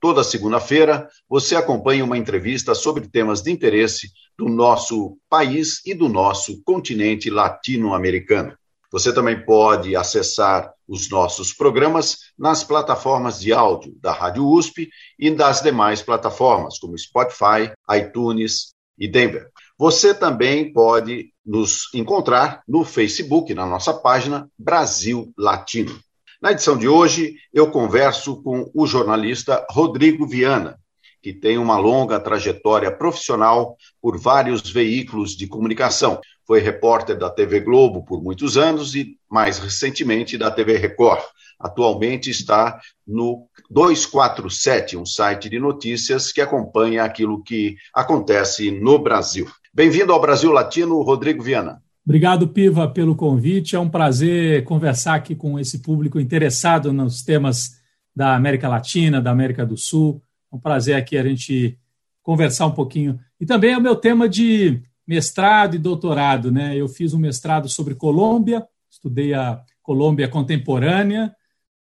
Toda segunda-feira, você acompanha uma entrevista sobre temas de interesse do nosso país e do nosso continente latino-americano. Você também pode acessar os nossos programas nas plataformas de áudio da Rádio USP e das demais plataformas, como Spotify, iTunes e Denver. Você também pode nos encontrar no Facebook, na nossa página Brasil Latino. Na edição de hoje, eu converso com o jornalista Rodrigo Viana, que tem uma longa trajetória profissional por vários veículos de comunicação. Foi repórter da TV Globo por muitos anos e, mais recentemente, da TV Record. Atualmente está no 247, um site de notícias que acompanha aquilo que acontece no Brasil. Bem-vindo ao Brasil Latino, Rodrigo Viana. Obrigado, Piva, pelo convite. É um prazer conversar aqui com esse público interessado nos temas da América Latina, da América do Sul. É um prazer aqui a gente conversar um pouquinho. E também é o meu tema de mestrado e doutorado, né? Eu fiz um mestrado sobre Colômbia, estudei a Colômbia contemporânea,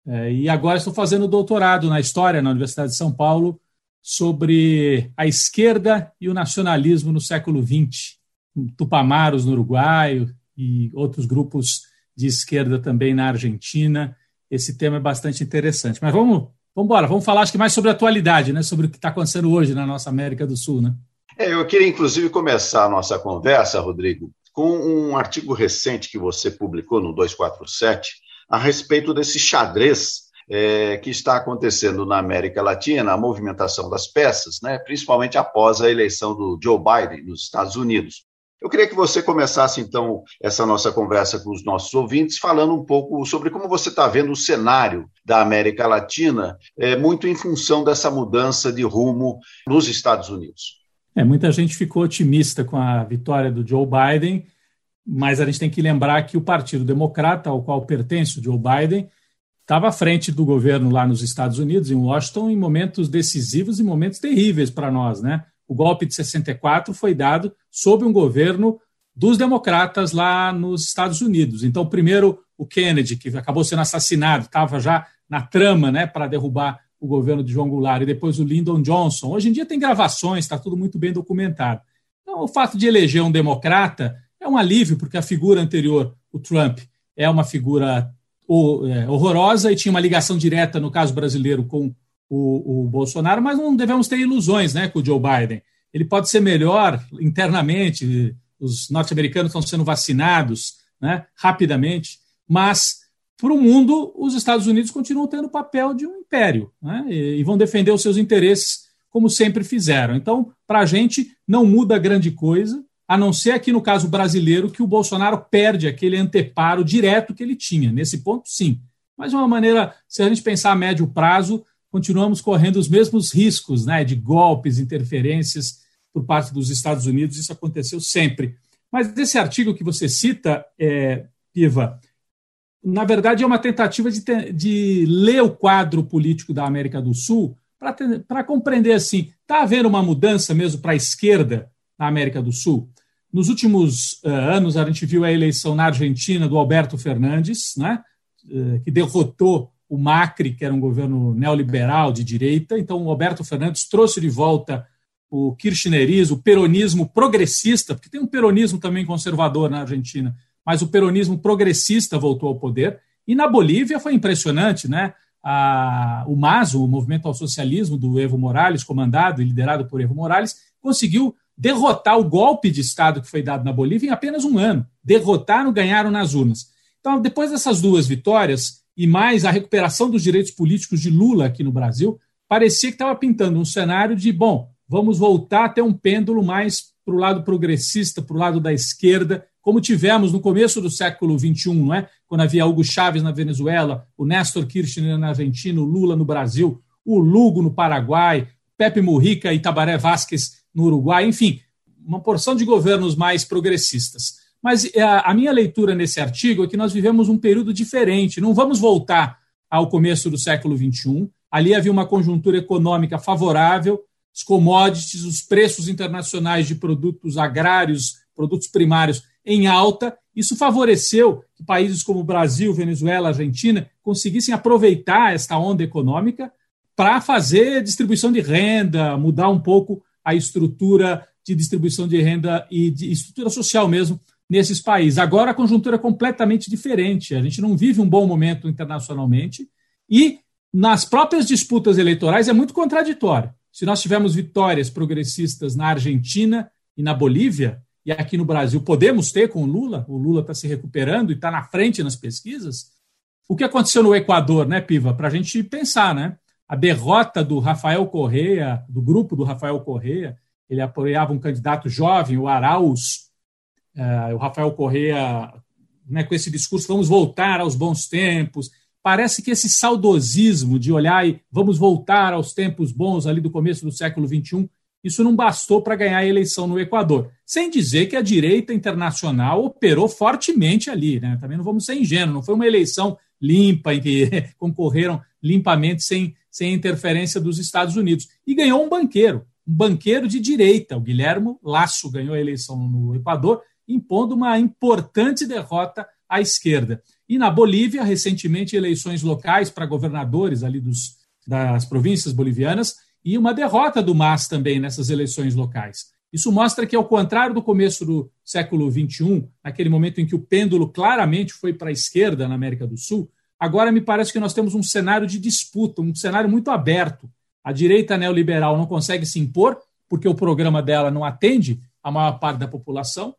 é, e agora estou fazendo doutorado na História na Universidade de São Paulo sobre a esquerda e o nacionalismo no século XX. Tupamaros no Uruguai e outros grupos de esquerda também na Argentina. Esse tema é bastante interessante. Mas vamos, vamos embora, vamos falar acho que mais sobre a atualidade, né? sobre o que está acontecendo hoje na nossa América do Sul. Né? É, eu queria, inclusive, começar a nossa conversa, Rodrigo, com um artigo recente que você publicou no 247 a respeito desse xadrez é, que está acontecendo na América Latina, a movimentação das peças, né, principalmente após a eleição do Joe Biden nos Estados Unidos. Eu queria que você começasse, então, essa nossa conversa com os nossos ouvintes, falando um pouco sobre como você está vendo o cenário da América Latina, é, muito em função dessa mudança de rumo nos Estados Unidos. É, muita gente ficou otimista com a vitória do Joe Biden, mas a gente tem que lembrar que o Partido Democrata, ao qual pertence o Joe Biden, estava à frente do governo lá nos Estados Unidos, em Washington, em momentos decisivos e momentos terríveis para nós, né? O golpe de 64 foi dado sob um governo dos democratas lá nos Estados Unidos. Então, primeiro o Kennedy, que acabou sendo assassinado, estava já na trama né, para derrubar o governo de João Goulart, e depois o Lyndon Johnson. Hoje em dia tem gravações, está tudo muito bem documentado. Então, o fato de eleger um democrata é um alívio, porque a figura anterior, o Trump, é uma figura é, horrorosa e tinha uma ligação direta, no caso brasileiro, com o, o Bolsonaro, mas não devemos ter ilusões né, com o Joe Biden. Ele pode ser melhor internamente, os norte-americanos estão sendo vacinados né, rapidamente, mas para o mundo, os Estados Unidos continuam tendo o papel de um império né, e, e vão defender os seus interesses como sempre fizeram. Então, para a gente, não muda grande coisa, a não ser aqui no caso brasileiro, que o Bolsonaro perde aquele anteparo direto que ele tinha. Nesse ponto, sim. Mas de uma maneira, se a gente pensar a médio prazo, continuamos correndo os mesmos riscos né, de golpes, interferências por parte dos Estados Unidos, isso aconteceu sempre. Mas esse artigo que você cita, é, Piva, na verdade é uma tentativa de, de ler o quadro político da América do Sul para compreender assim, está havendo uma mudança mesmo para a esquerda na América do Sul? Nos últimos uh, anos, a gente viu a eleição na Argentina do Alberto Fernandes, né, uh, que derrotou o Macri, que era um governo neoliberal de direita. Então, o Alberto Fernandes trouxe de volta o kirchnerismo, o peronismo progressista, porque tem um peronismo também conservador na Argentina, mas o peronismo progressista voltou ao poder. E na Bolívia foi impressionante, né? A, o MASO, o Movimento ao Socialismo do Evo Morales, comandado e liderado por Evo Morales, conseguiu derrotar o golpe de Estado que foi dado na Bolívia em apenas um ano. Derrotaram, ganharam nas urnas. Então, depois dessas duas vitórias, e mais a recuperação dos direitos políticos de Lula aqui no Brasil, parecia que estava pintando um cenário de, bom, vamos voltar a ter um pêndulo mais para o lado progressista, para o lado da esquerda, como tivemos no começo do século XXI, não é? quando havia Hugo Chávez na Venezuela, o Néstor Kirchner na Argentina, o Lula no Brasil, o Lugo no Paraguai, Pepe Mujica e Tabaré Vázquez no Uruguai, enfim, uma porção de governos mais progressistas. Mas é, a minha leitura nesse artigo é que nós vivemos um período diferente. Não vamos voltar ao começo do século XXI. Ali havia uma conjuntura econômica favorável, os commodities, os preços internacionais de produtos agrários, produtos primários em alta. Isso favoreceu que países como Brasil, Venezuela, Argentina conseguissem aproveitar esta onda econômica para fazer distribuição de renda, mudar um pouco a estrutura de distribuição de renda e de estrutura social mesmo nesses países. Agora a conjuntura é completamente diferente. A gente não vive um bom momento internacionalmente e nas próprias disputas eleitorais é muito contraditório. Se nós tivermos vitórias progressistas na Argentina e na Bolívia, e aqui no Brasil podemos ter com o Lula, o Lula está se recuperando e está na frente nas pesquisas. O que aconteceu no Equador, né, Piva? Para a gente pensar, né? A derrota do Rafael Correa, do grupo do Rafael Correa, ele apoiava um candidato jovem, o Arauz, uh, o Rafael Correa, né, com esse discurso, vamos voltar aos bons tempos. Parece que esse saudosismo de olhar e vamos voltar aos tempos bons ali do começo do século XXI, isso não bastou para ganhar a eleição no Equador. Sem dizer que a direita internacional operou fortemente ali. Né? Também não vamos ser ingênuos, não foi uma eleição limpa em que concorreram limpamente sem, sem interferência dos Estados Unidos. E ganhou um banqueiro, um banqueiro de direita. O Guilhermo Lasso ganhou a eleição no Equador, impondo uma importante derrota à esquerda. E na Bolívia, recentemente, eleições locais para governadores ali dos, das províncias bolivianas e uma derrota do MAS também nessas eleições locais. Isso mostra que, ao contrário do começo do século XXI, naquele momento em que o pêndulo claramente foi para a esquerda na América do Sul, agora me parece que nós temos um cenário de disputa, um cenário muito aberto a direita neoliberal não consegue se impor, porque o programa dela não atende a maior parte da população,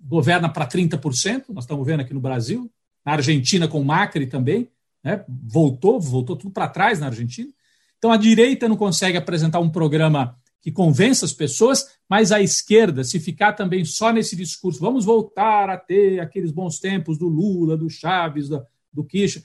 governa para 30%, nós estamos vendo aqui no Brasil, na Argentina com Macri também, né, voltou, voltou tudo para trás na Argentina. Então a direita não consegue apresentar um programa que convença as pessoas, mas a esquerda, se ficar também só nesse discurso, vamos voltar a ter aqueles bons tempos do Lula, do Chaves, do, do Kirchner,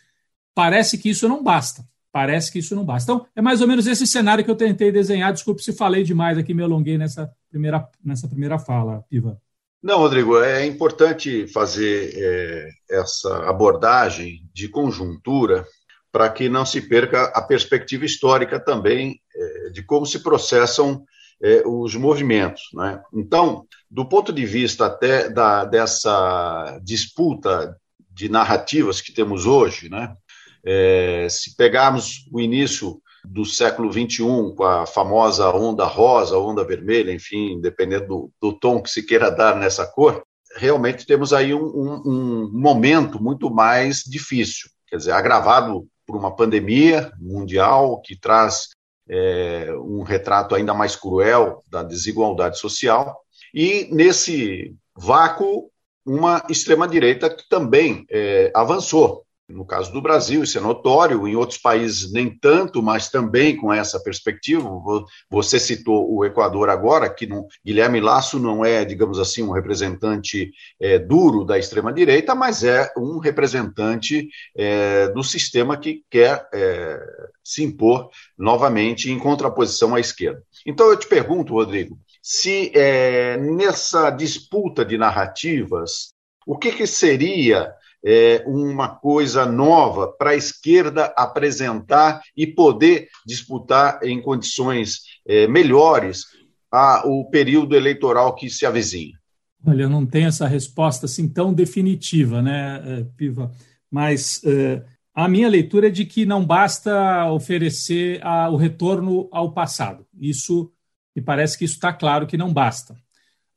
parece que isso não basta parece que isso não basta. Então, é mais ou menos esse cenário que eu tentei desenhar. Desculpe se falei demais aqui, me alonguei nessa primeira, nessa primeira fala, Ivan. Não, Rodrigo, é importante fazer é, essa abordagem de conjuntura para que não se perca a perspectiva histórica também é, de como se processam é, os movimentos. Né? Então, do ponto de vista até da, dessa disputa de narrativas que temos hoje, né? É, se pegarmos o início do século XXI, com a famosa onda rosa, onda vermelha, enfim, dependendo do, do tom que se queira dar nessa cor, realmente temos aí um, um, um momento muito mais difícil, quer dizer, agravado por uma pandemia mundial que traz é, um retrato ainda mais cruel da desigualdade social, e nesse vácuo, uma extrema-direita que também é, avançou. No caso do Brasil, isso é notório, em outros países nem tanto, mas também com essa perspectiva. Você citou o Equador agora, que não, Guilherme Lasso não é, digamos assim, um representante é, duro da extrema-direita, mas é um representante é, do sistema que quer é, se impor novamente em contraposição à esquerda. Então eu te pergunto, Rodrigo, se é, nessa disputa de narrativas, o que, que seria é, uma coisa nova para a esquerda apresentar e poder disputar em condições é, melhores a, o período eleitoral que se avizinha? Olha, eu não tenho essa resposta assim tão definitiva, né, é, Piva? Mas é, a minha leitura é de que não basta oferecer a, o retorno ao passado. Isso me parece que isso está claro que não basta.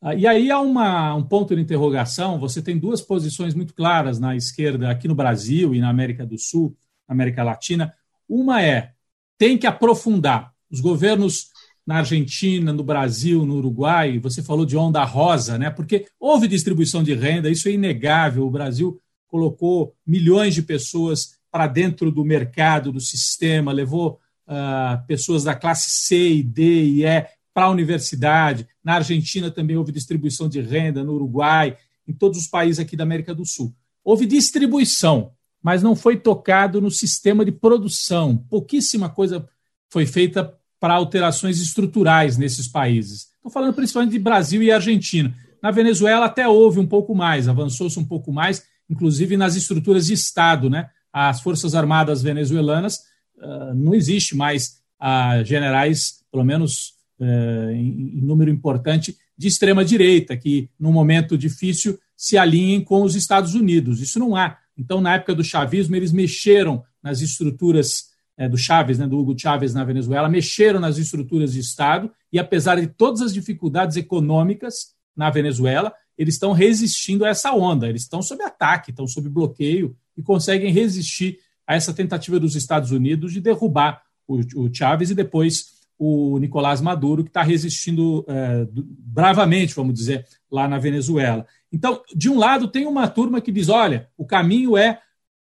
Ah, e aí há uma, um ponto de interrogação. Você tem duas posições muito claras na esquerda aqui no Brasil e na América do Sul, América Latina. Uma é tem que aprofundar. Os governos na Argentina, no Brasil, no Uruguai, você falou de onda rosa, né? Porque houve distribuição de renda, isso é inegável. O Brasil colocou milhões de pessoas para dentro do mercado, do sistema, levou uh, pessoas da classe C e D e E para a universidade. Na Argentina também houve distribuição de renda, no Uruguai, em todos os países aqui da América do Sul. Houve distribuição, mas não foi tocado no sistema de produção. Pouquíssima coisa foi feita para alterações estruturais nesses países. Estou falando principalmente de Brasil e Argentina. Na Venezuela até houve um pouco mais, avançou-se um pouco mais, inclusive nas estruturas de Estado. Né? As Forças Armadas venezuelanas uh, não existe mais uh, generais, pelo menos em, em número importante, de extrema direita, que num momento difícil se alinhem com os Estados Unidos. Isso não há. Então, na época do chavismo, eles mexeram nas estruturas é, do Chávez, né, do Hugo Chávez na Venezuela, mexeram nas estruturas de Estado e, apesar de todas as dificuldades econômicas na Venezuela, eles estão resistindo a essa onda, eles estão sob ataque, estão sob bloqueio e conseguem resistir a essa tentativa dos Estados Unidos de derrubar o, o Chávez e depois o Nicolás Maduro, que está resistindo é, bravamente, vamos dizer, lá na Venezuela. Então, de um lado, tem uma turma que diz: olha, o caminho é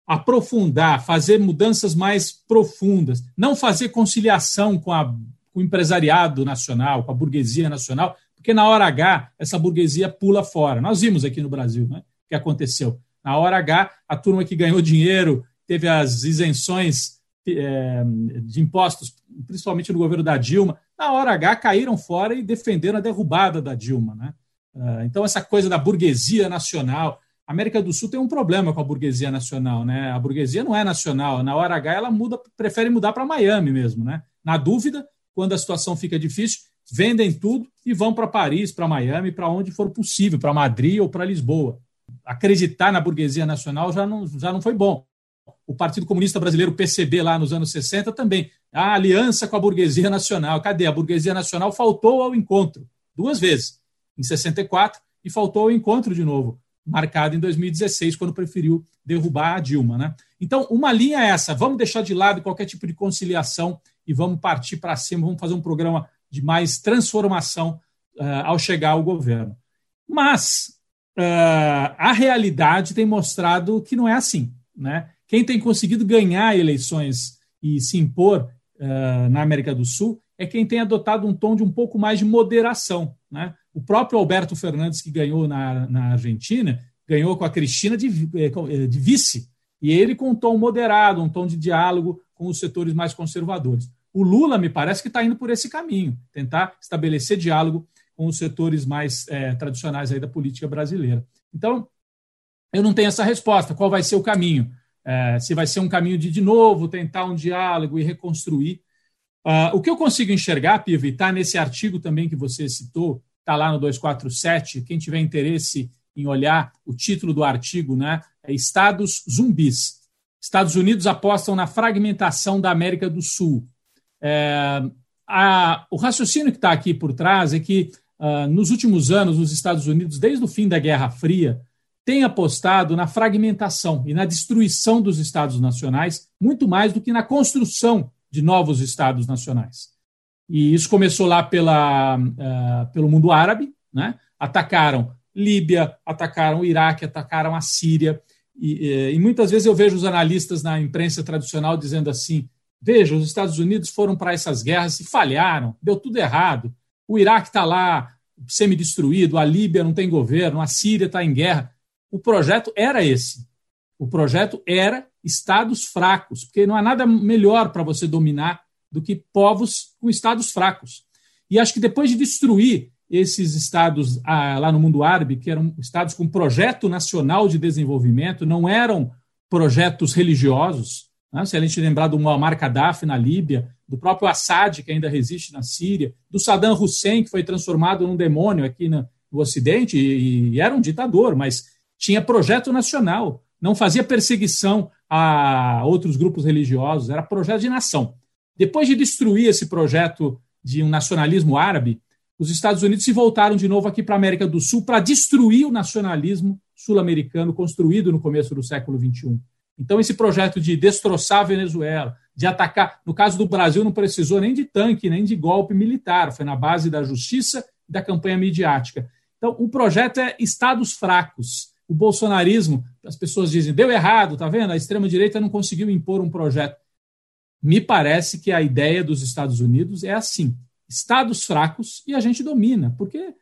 aprofundar, fazer mudanças mais profundas, não fazer conciliação com, a, com o empresariado nacional, com a burguesia nacional, porque na hora H essa burguesia pula fora. Nós vimos aqui no Brasil né, o que aconteceu. Na hora H, a turma que ganhou dinheiro teve as isenções é, de impostos, principalmente no governo da Dilma, na hora H caíram fora e defenderam a derrubada da Dilma. Né? É, então, essa coisa da burguesia nacional. A América do Sul tem um problema com a burguesia nacional. Né? A burguesia não é nacional. Na hora H, ela muda, prefere mudar para Miami mesmo. Né? Na dúvida, quando a situação fica difícil, vendem tudo e vão para Paris, para Miami, para onde for possível, para Madrid ou para Lisboa. Acreditar na burguesia nacional já não, já não foi bom o Partido Comunista Brasileiro, PCB, lá nos anos 60, também. A aliança com a burguesia nacional. Cadê? A burguesia nacional faltou ao encontro duas vezes, em 64, e faltou ao encontro de novo, marcado em 2016, quando preferiu derrubar a Dilma. Né? Então, uma linha é essa: vamos deixar de lado qualquer tipo de conciliação e vamos partir para cima, vamos fazer um programa de mais transformação uh, ao chegar ao governo. Mas uh, a realidade tem mostrado que não é assim. Né? Quem tem conseguido ganhar eleições e se impor uh, na América do Sul é quem tem adotado um tom de um pouco mais de moderação. Né? O próprio Alberto Fernandes, que ganhou na, na Argentina, ganhou com a Cristina de, eh, eh, de vice, e ele com um tom moderado, um tom de diálogo com os setores mais conservadores. O Lula, me parece que está indo por esse caminho, tentar estabelecer diálogo com os setores mais é, tradicionais aí da política brasileira. Então, eu não tenho essa resposta. Qual vai ser o caminho? É, se vai ser um caminho de, de novo, tentar um diálogo e reconstruir. Uh, o que eu consigo enxergar, Piva, está nesse artigo também que você citou, está lá no 247, quem tiver interesse em olhar o título do artigo, né, é Estados zumbis. Estados Unidos apostam na fragmentação da América do Sul. É, a, o raciocínio que está aqui por trás é que, uh, nos últimos anos, os Estados Unidos, desde o fim da Guerra Fria, tem apostado na fragmentação e na destruição dos Estados nacionais, muito mais do que na construção de novos Estados nacionais. E isso começou lá pela, uh, pelo mundo árabe, né? atacaram Líbia, atacaram o Iraque, atacaram a Síria. E, e, muitas vezes eu vejo os analistas na imprensa tradicional dizendo assim: veja, os Estados Unidos foram para essas guerras e falharam, deu tudo errado. O Iraque está lá semi-destruído, a Líbia não tem governo, a Síria está em guerra o projeto era esse. O projeto era estados fracos, porque não há nada melhor para você dominar do que povos com estados fracos. E acho que depois de destruir esses estados ah, lá no mundo árabe, que eram estados com projeto nacional de desenvolvimento, não eram projetos religiosos. Né? Se a gente lembrar do Muammar Gaddafi na Líbia, do próprio Assad, que ainda resiste na Síria, do Saddam Hussein, que foi transformado num demônio aqui no, Ocidente, e, e era um ditador, mas tinha projeto nacional, não fazia perseguição a outros grupos religiosos, era projeto de nação. Depois de destruir esse projeto de um nacionalismo árabe, os Estados Unidos se voltaram de novo aqui para a América do Sul para destruir o nacionalismo sul-americano construído no começo do século XXI. Então, esse projeto de destroçar a Venezuela, de atacar. No caso do Brasil, não precisou nem de tanque, nem de golpe militar, foi na base da justiça e da campanha midiática. Então, o projeto é estados fracos, o bolsonarismo, as pessoas dizem, deu errado, tá vendo? A extrema-direita não conseguiu impor um projeto. Me parece que a ideia dos Estados Unidos é assim: estados fracos e a gente domina, porque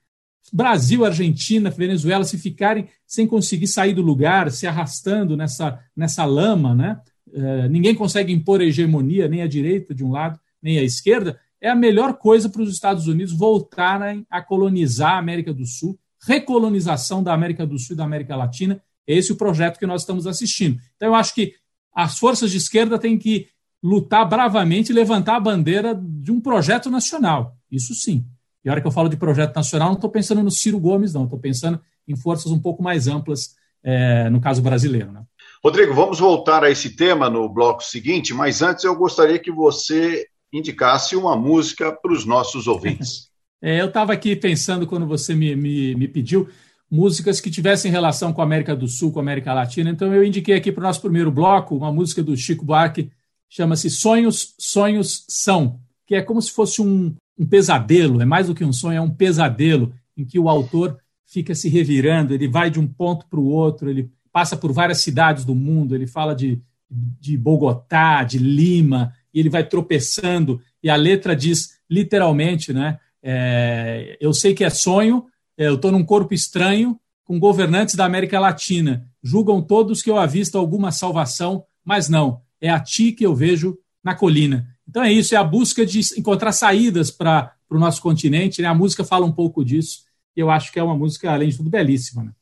Brasil, Argentina, Venezuela, se ficarem sem conseguir sair do lugar, se arrastando nessa, nessa lama, né? Uh, ninguém consegue impor a hegemonia, nem a direita de um lado, nem a esquerda, é a melhor coisa para os Estados Unidos voltarem a colonizar a América do Sul recolonização da América do Sul e da América Latina. É esse o projeto que nós estamos assistindo. Então, eu acho que as forças de esquerda têm que lutar bravamente e levantar a bandeira de um projeto nacional. Isso sim. E a hora que eu falo de projeto nacional, não estou pensando no Ciro Gomes, não. Estou pensando em forças um pouco mais amplas, é, no caso brasileiro. Né? Rodrigo, vamos voltar a esse tema no bloco seguinte, mas antes eu gostaria que você indicasse uma música para os nossos ouvintes. É, eu estava aqui pensando, quando você me, me, me, pediu, músicas que tivessem relação com a América do Sul, com a América Latina, então eu indiquei aqui para o nosso primeiro bloco uma música do Chico Buarque, chama-se Sonhos, Sonhos São, que é como se fosse um, um pesadelo, é mais do que um sonho, é um pesadelo em que o autor fica se revirando, ele vai de um ponto para o outro, ele passa por várias cidades do mundo, ele fala de, de Bogotá, de Lima, e ele vai tropeçando, e a letra diz literalmente, né? É, eu sei que é sonho, é, eu estou num corpo estranho, com governantes da América Latina. Julgam todos que eu avisto alguma salvação, mas não, é a ti que eu vejo na colina. Então é isso, é a busca de encontrar saídas para o nosso continente. Né? A música fala um pouco disso, e eu acho que é uma música, além de tudo, belíssima. Né?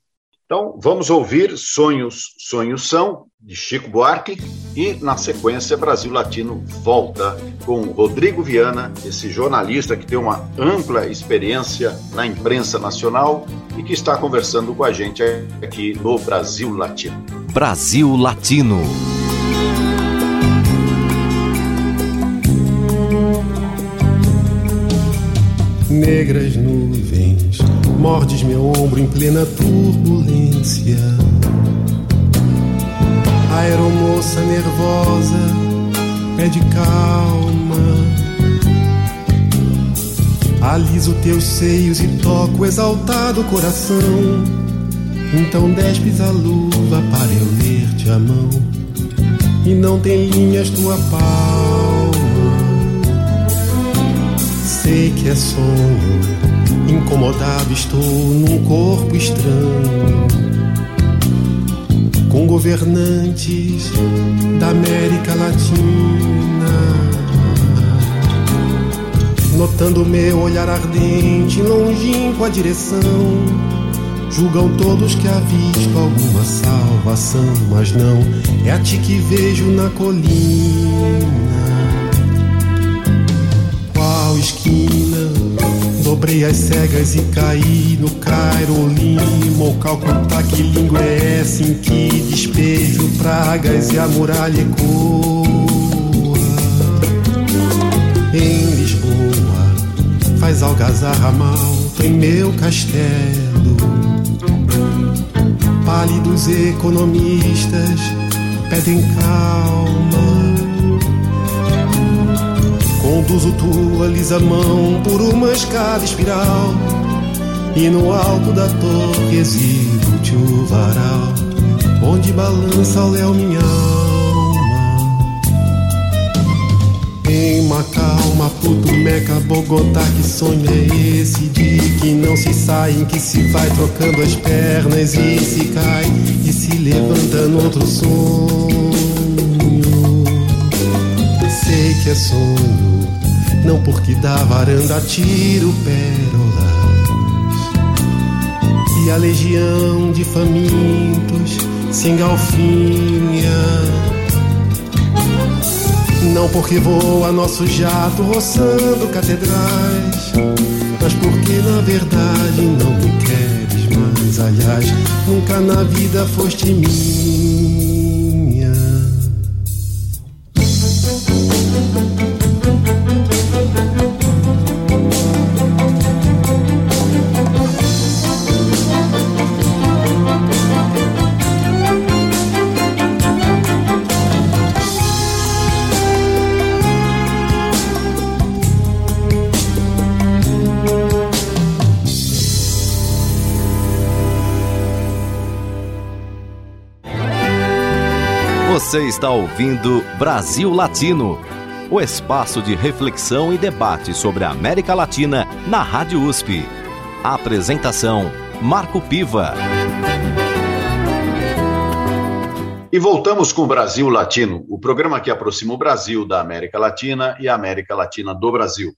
Então, vamos ouvir Sonhos, Sonhos São, de Chico Buarque, e, na sequência, Brasil Latino volta com Rodrigo Viana, esse jornalista que tem uma ampla experiência na imprensa nacional e que está conversando com a gente aqui no Brasil Latino. Brasil Latino. Negras nuvens Mordes meu ombro em plena turbulência. Aeromoça nervosa pede calma. Aliso teus seios e toco exaltado coração. Então despes a luva para eu ler-te a mão. E não tem linhas tua palma. Sei que é sonho Incomodado estou num corpo estranho, com governantes da América Latina. Notando meu olhar ardente, longínquo a direção. Julgam todos que visto alguma salvação, mas não é a ti que vejo na colina. Qual esquina? Dobrei as cegas e caí no Cairo, Lima ou Calcutá. Que língua é essa em que despejo pragas e a muralha ecoa? Em Lisboa faz algazarra malta em meu castelo. Pálidos economistas pedem calma Conduzo tua lisa mão por uma escada espiral E no alto da torre exibo-te o varal Onde balança o léu minha alma. Em Macau, Maputo, Meca, Bogotá Que sonho é esse? De que não se sai Em que se vai trocando as pernas e se cai E se levanta no outro sonho. Sei que é sonho não porque da varanda tiro pérolas e a legião de famintos se engalfinha. Não porque voa nosso jato roçando catedrais, mas porque na verdade não me queres mais. Aliás, nunca na vida foste minha. Você está ouvindo Brasil Latino, o espaço de reflexão e debate sobre a América Latina na Rádio USP. A apresentação: Marco Piva. E voltamos com o Brasil Latino, o programa que aproxima o Brasil da América Latina e a América Latina do Brasil.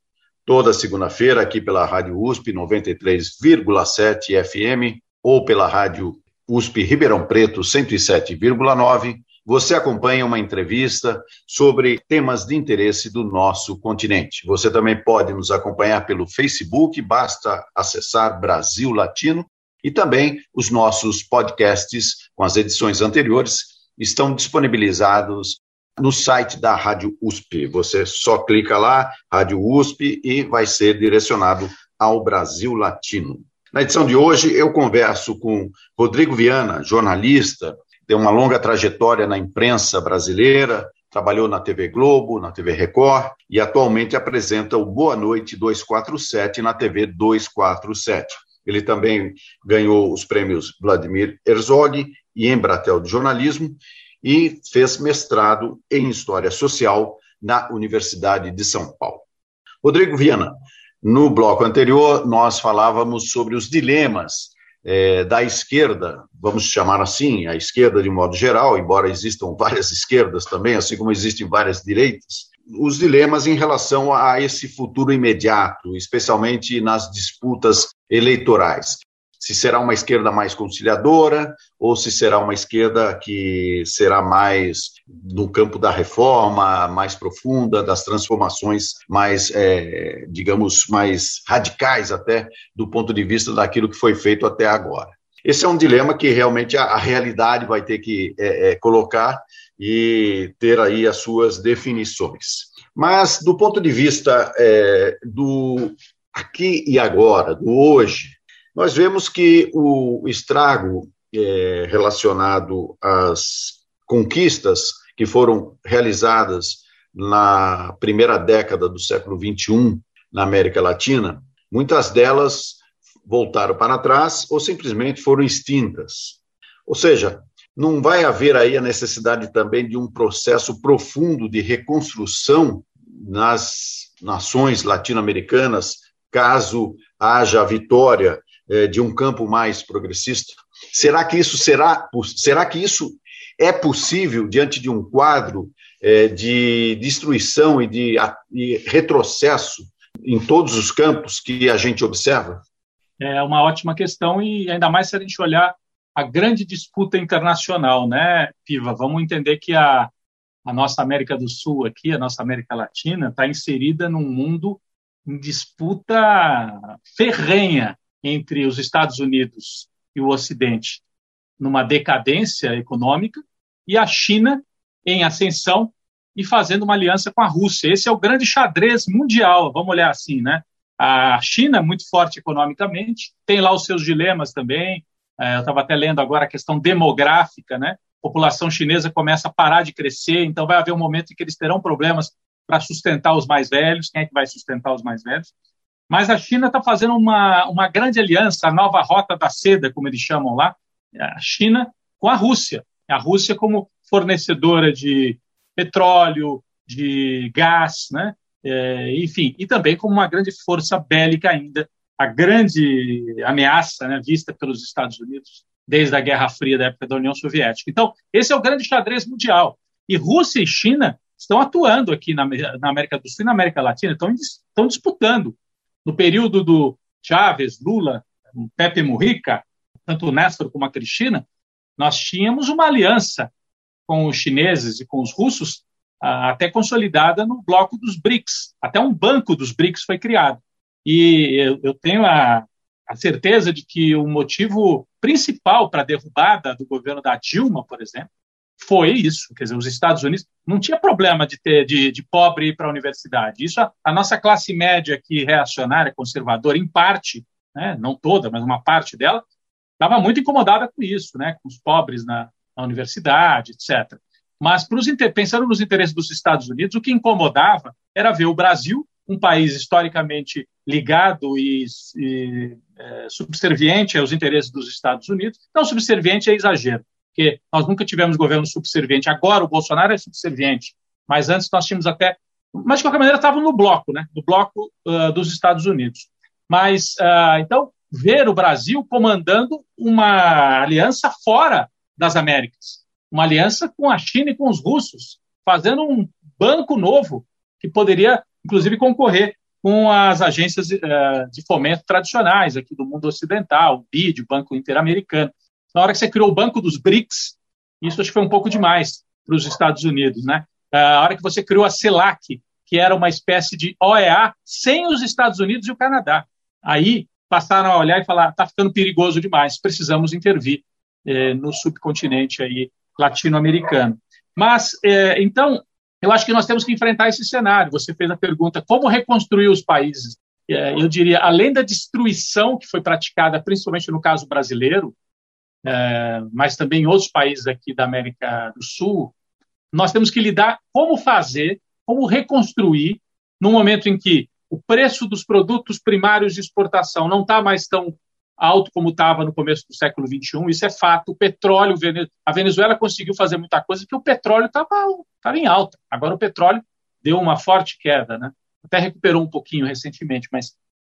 toda segunda-feira aqui pela Rádio USP 93,7 FM ou pela Rádio USP Ribeirão Preto 107,9. Você acompanha uma entrevista sobre temas de interesse do nosso continente. Você também pode nos acompanhar pelo Facebook, basta acessar Brasil Latino e também os nossos podcasts com as edições anteriores estão disponibilizados no site da Rádio USP. Você só clica lá, Rádio USP, e vai ser direcionado ao Brasil Latino. Na edição de hoje, eu converso com Rodrigo Viana, jornalista, tem uma longa trajetória na imprensa brasileira, trabalhou na TV Globo, na TV Record e atualmente apresenta o Boa Noite 247 na TV 247. Ele também ganhou os prêmios Vladimir Herzog e Embratel de Jornalismo e fez mestrado em História Social na Universidade de São Paulo. Rodrigo Viana, no bloco anterior nós falávamos sobre os dilemas é, da esquerda, vamos chamar assim, a esquerda de modo geral, embora existam várias esquerdas também, assim como existem várias direitas, os dilemas em relação a esse futuro imediato, especialmente nas disputas eleitorais. Se será uma esquerda mais conciliadora ou se será uma esquerda que será mais no campo da reforma, mais profunda, das transformações mais, é, digamos, mais radicais até do ponto de vista daquilo que foi feito até agora. Esse é um dilema que realmente a, a realidade vai ter que é, é, colocar e ter aí as suas definições. Mas, do ponto de vista é, do aqui e agora, do hoje, nós vemos que o estrago é, relacionado às conquistas que foram realizadas na primeira década do século XXI na América Latina, muitas delas voltaram para trás ou simplesmente foram extintas. Ou seja, não vai haver aí a necessidade também de um processo profundo de reconstrução nas nações latino-americanas, caso haja a vitória é, de um campo mais progressista? Será que isso será, será que isso é possível diante de um quadro é, de destruição e de, de retrocesso em todos os campos que a gente observa? É uma ótima questão e ainda mais se a gente olhar a grande disputa internacional, né, Piva? Vamos entender que a, a nossa América do Sul aqui, a nossa América Latina, está inserida num mundo em disputa ferrenha entre os Estados Unidos e o Ocidente numa decadência econômica e a China em ascensão e fazendo uma aliança com a Rússia. Esse é o grande xadrez mundial, vamos olhar assim, né? A China muito forte economicamente, tem lá os seus dilemas também. É, eu estava até lendo agora a questão demográfica, né? A população chinesa começa a parar de crescer, então vai haver um momento em que eles terão problemas para sustentar os mais velhos. Quem é que vai sustentar os mais velhos? Mas a China está fazendo uma, uma grande aliança, a nova rota da seda, como eles chamam lá, a China com a Rússia. A Rússia como fornecedora de petróleo, de gás, né? É, enfim, e também como uma grande força bélica ainda, a grande ameaça né, vista pelos Estados Unidos desde a Guerra Fria da época da União Soviética. Então, esse é o grande xadrez mundial. E Rússia e China estão atuando aqui na, na América do Sul e na América Latina, estão, estão disputando no período do Chávez, Lula, Pepe Mujica, tanto o Néstor como a Cristina, nós tínhamos uma aliança com os chineses e com os russos até consolidada no bloco dos BRICS. Até um banco dos BRICS foi criado. E eu, tenho a, a certeza de que o motivo principal para a derrubada do governo da Dilma, por exemplo, foi isso. Quer dizer, os Estados Unidos não tinha problema de ter de, de pobre ir para a universidade. Isso a, a, nossa classe média aqui reacionária, conservadora, em parte, né, não toda, mas uma parte dela, estava muito incomodada com isso, né, com os pobres na, na universidade, etc. Mas para os, pensando nos interesses dos Estados Unidos, o que incomodava era ver o Brasil, um país historicamente ligado e, e é, subserviente aos interesses dos Estados Unidos. Não subserviente é exagero, porque nós nunca tivemos governo subserviente. Agora o Bolsonaro é subserviente, mas antes nós tínhamos até. Mas, de qualquer maneira, estavam no bloco, né? no bloco uh, dos Estados Unidos. Mas, uh, então, ver o Brasil comandando uma aliança fora das Américas, uma aliança com a China e com os russos, fazendo um banco novo que poderia, inclusive, concorrer com as agências uh, de fomento tradicionais aqui do mundo ocidental, o BID, o Banco Interamericano. Na hora que você criou o Banco dos BRICS, isso acho que foi um pouco demais para os Estados Unidos, né? A hora que você criou a CELAC, que era uma espécie de OEA sem os Estados Unidos e o Canadá. Aí passaram a olhar e falar: está ficando perigoso demais, precisamos intervir eh, no subcontinente aí latino-americano. Mas, eh, então, eu acho que nós temos que enfrentar esse cenário. Você fez a pergunta: como reconstruir os países? Eh, eu diria, além da destruição que foi praticada, principalmente no caso brasileiro, mas também em outros países aqui da América do Sul, nós temos que lidar como fazer, como reconstruir, no momento em que o preço dos produtos primários de exportação não está mais tão alto como estava no começo do século XXI, isso é fato. O petróleo, a Venezuela conseguiu fazer muita coisa porque o petróleo estava em alta. Agora o petróleo deu uma forte queda, né? até recuperou um pouquinho recentemente, mas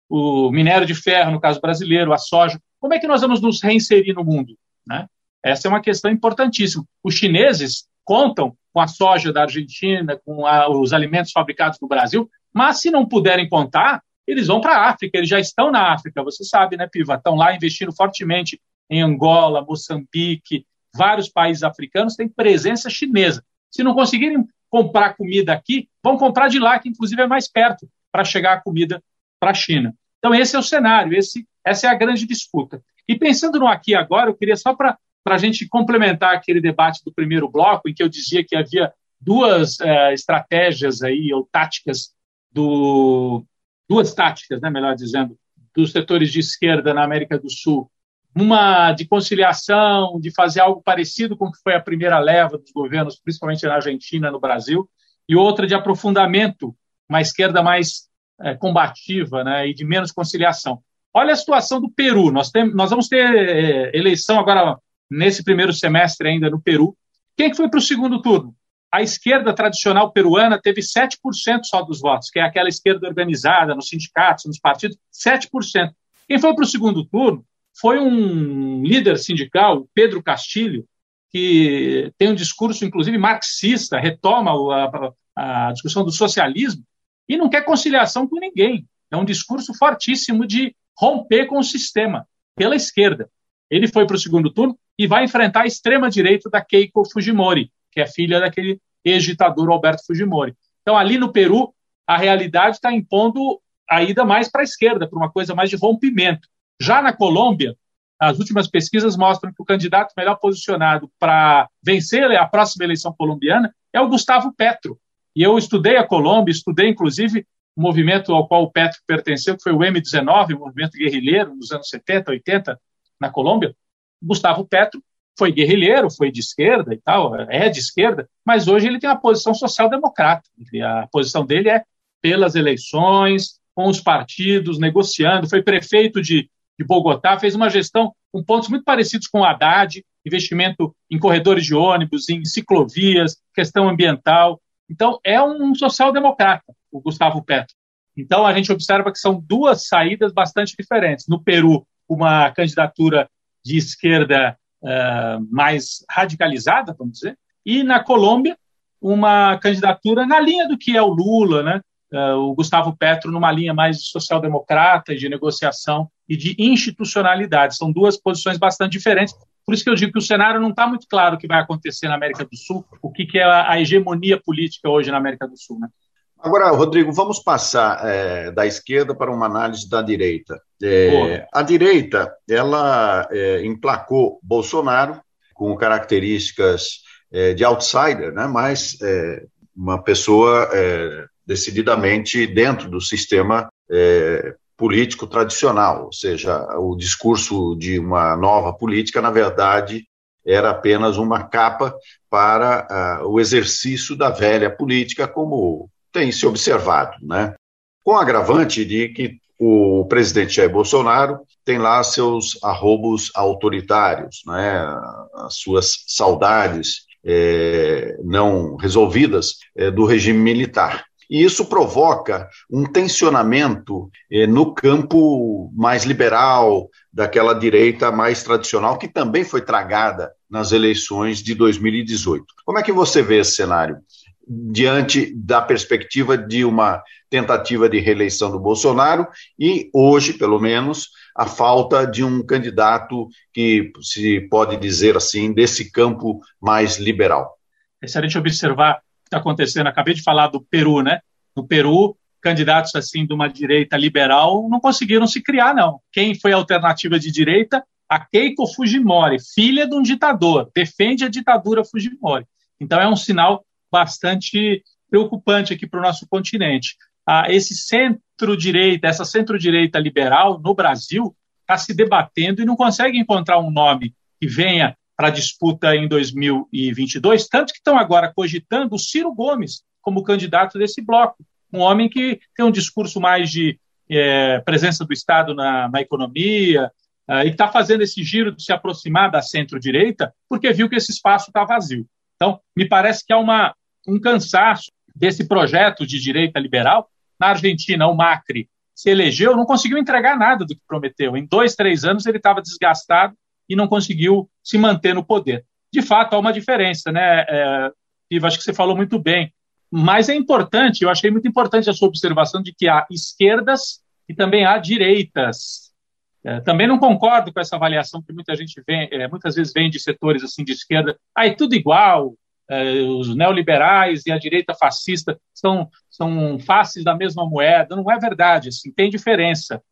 o minério de ferro, no caso brasileiro, a soja, como é que nós vamos nos reinserir no mundo? Né? Essa é uma questão importantíssima. Os chineses contam com a soja da Argentina, com a, os alimentos fabricados no Brasil, mas se não puderem contar, eles vão para a África, eles já estão na África, você sabe, né, Piva? Estão lá investindo fortemente em Angola, Moçambique, vários países africanos têm presença chinesa. Se não conseguirem comprar comida aqui, vão comprar de lá, que inclusive é mais perto, para chegar a comida para a China. Então, esse é o cenário, esse, essa é a grande disputa. E pensando no aqui agora, eu queria só para a gente complementar aquele debate do primeiro bloco, em que eu dizia que havia duas é, estratégias aí, ou táticas do, duas táticas, né, melhor dizendo, dos setores de esquerda na América do Sul. Uma de conciliação, de fazer algo parecido com o que foi a primeira leva dos governos, principalmente na Argentina, no Brasil, e outra de aprofundamento, uma esquerda mais é, combativa né, e de menos conciliação. Olha a situação do Peru. Nós, tem, nós vamos ter é, eleição agora nesse primeiro semestre ainda no Peru. Quem que foi para o segundo turno? A esquerda tradicional peruana teve 7% só dos votos, que é aquela esquerda organizada nos sindicatos, nos partidos, 7%. Quem foi para o segundo turno foi um líder sindical, Pedro Castilho, que tem um discurso, inclusive, marxista, retoma a, a discussão do socialismo e não quer conciliação com ninguém. É um discurso fortíssimo de romper com o sistema, pela esquerda. Ele foi para o segundo turno e vai enfrentar a extrema-direita da Keiko Fujimori, que é filha daquele ex-ditador Alberto Fujimori. Então, ali no Peru, a realidade está impondo a ida mais para a esquerda, para uma coisa mais de rompimento. Já na Colômbia, as últimas pesquisas mostram que o candidato melhor posicionado para vencer a próxima eleição colombiana é o Gustavo Petro. E eu estudei a Colômbia, estudei inclusive o movimento ao qual o Petro pertenceu, que foi o M19, o movimento guerrilheiro nos anos 70, 80 na Colômbia. Gustavo Petro foi guerrilheiro, foi de esquerda e tal, é de esquerda, mas hoje ele tem uma posição social-democrata. A posição dele é pelas eleições, com os partidos, negociando. Foi prefeito de, de Bogotá, fez uma gestão com pontos muito parecidos com o Haddad, investimento em corredores de ônibus, em ciclovias, questão ambiental. Então, é um social-democrata, o Gustavo Petro. Então, a gente observa que são duas saídas bastante diferentes. No Peru, uma candidatura de esquerda uh, mais radicalizada, vamos dizer, e na Colômbia, uma candidatura na linha do que é o Lula, né? Uh, o Gustavo Petro numa linha mais social-democrata, de negociação e de institucionalidade. São duas posições bastante diferentes. Por isso que eu digo que o cenário não está muito claro o que vai acontecer na América do Sul, o que, que é a, a hegemonia política hoje na América do Sul. Né? Agora, Rodrigo, vamos passar é, da esquerda para uma análise da direita. É, a direita, ela é, emplacou Bolsonaro com características é, de outsider, né, mas é, uma pessoa é, decididamente dentro do sistema político tradicional, ou seja, o discurso de uma nova política, na verdade, era apenas uma capa para o exercício da velha política como tem se observado, né? Com o agravante de que o presidente Jair Bolsonaro tem lá seus arrobos autoritários, né? as suas saudades é, não resolvidas é, do regime militar. E isso provoca um tensionamento é, no campo mais liberal, daquela direita mais tradicional, que também foi tragada nas eleições de 2018. Como é que você vê esse cenário? Diante da perspectiva de uma tentativa de reeleição do Bolsonaro e, hoje, pelo menos, a falta de um candidato que se pode dizer assim, desse campo mais liberal. Se a gente observar o que está acontecendo, acabei de falar do Peru, né? No Peru, candidatos assim de uma direita liberal não conseguiram se criar, não. Quem foi a alternativa de direita? A Keiko Fujimori, filha de um ditador, defende a ditadura Fujimori. Então é um sinal bastante preocupante aqui para o nosso continente. Ah, esse centro-direita, essa centro-direita liberal no Brasil está se debatendo e não consegue encontrar um nome que venha para a disputa em 2022, tanto que estão agora cogitando o Ciro Gomes como candidato desse bloco, um homem que tem um discurso mais de é, presença do Estado na, na economia, é, e está fazendo esse giro de se aproximar da centro-direita, porque viu que esse espaço está vazio. Então, me parece que há uma, um cansaço desse projeto de direita liberal. Na Argentina, o Macri se elegeu, não conseguiu entregar nada do que prometeu. Em dois, três anos, ele estava desgastado e não conseguiu se manter no poder. De fato, há uma diferença, né? É, Ivo, acho que você falou muito bem. Mas é importante, eu achei muito importante a sua observação de que há esquerdas e também há direitas. É, também não concordo com essa avaliação que muita gente vem, é, muitas vezes vem de setores assim de esquerda, ah, tudo igual, é, os neoliberais e a direita fascista são, são faces da mesma moeda. Não é verdade, assim, tem diferença.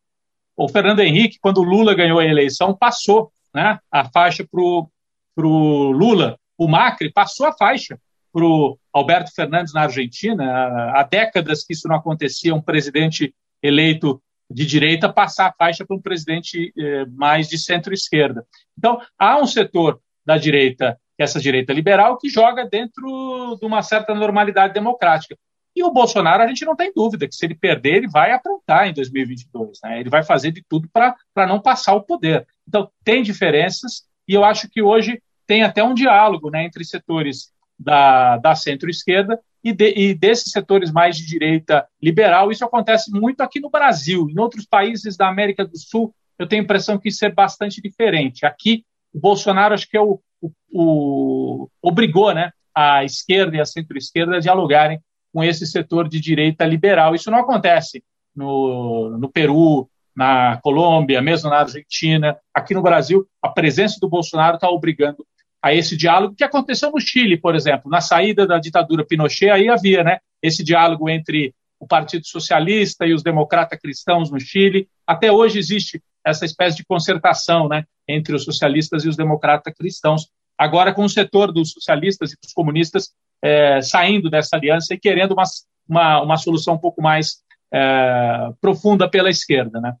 O Fernando Henrique, quando o Lula ganhou a eleição, passou né, a faixa para o Lula. O Macri passou a faixa para o Alberto Fernandes na Argentina. Há décadas que isso não acontecia, um presidente eleito de direita passar a faixa para um presidente eh, mais de centro-esquerda. Então, há um setor da direita essa direita liberal que joga dentro de uma certa normalidade democrática. E o Bolsonaro, a gente não tem dúvida que se ele perder, ele vai aprontar em 2022. Né? Ele vai fazer de tudo para não passar o poder. Então, tem diferenças, e eu acho que hoje tem até um diálogo né, entre setores da, da centro-esquerda e, de, e desses setores mais de direita liberal. Isso acontece muito aqui no Brasil. Em outros países da América do Sul, eu tenho a impressão que isso é bastante diferente. Aqui, o Bolsonaro, acho que é o, o, o, obrigou né, a esquerda e a centro-esquerda a dialogarem com esse setor de direita liberal. Isso não acontece no, no Peru, na Colômbia, mesmo na Argentina. Aqui no Brasil, a presença do Bolsonaro está obrigando a esse diálogo que aconteceu no Chile, por exemplo, na saída da ditadura Pinochet, aí havia né, esse diálogo entre o Partido Socialista e os democratas cristãos no Chile. Até hoje existe essa espécie de concertação né, entre os socialistas e os democratas cristãos. Agora, com o setor dos socialistas e dos comunistas é, saindo dessa aliança e querendo uma, uma, uma solução um pouco mais é, profunda pela esquerda. Né?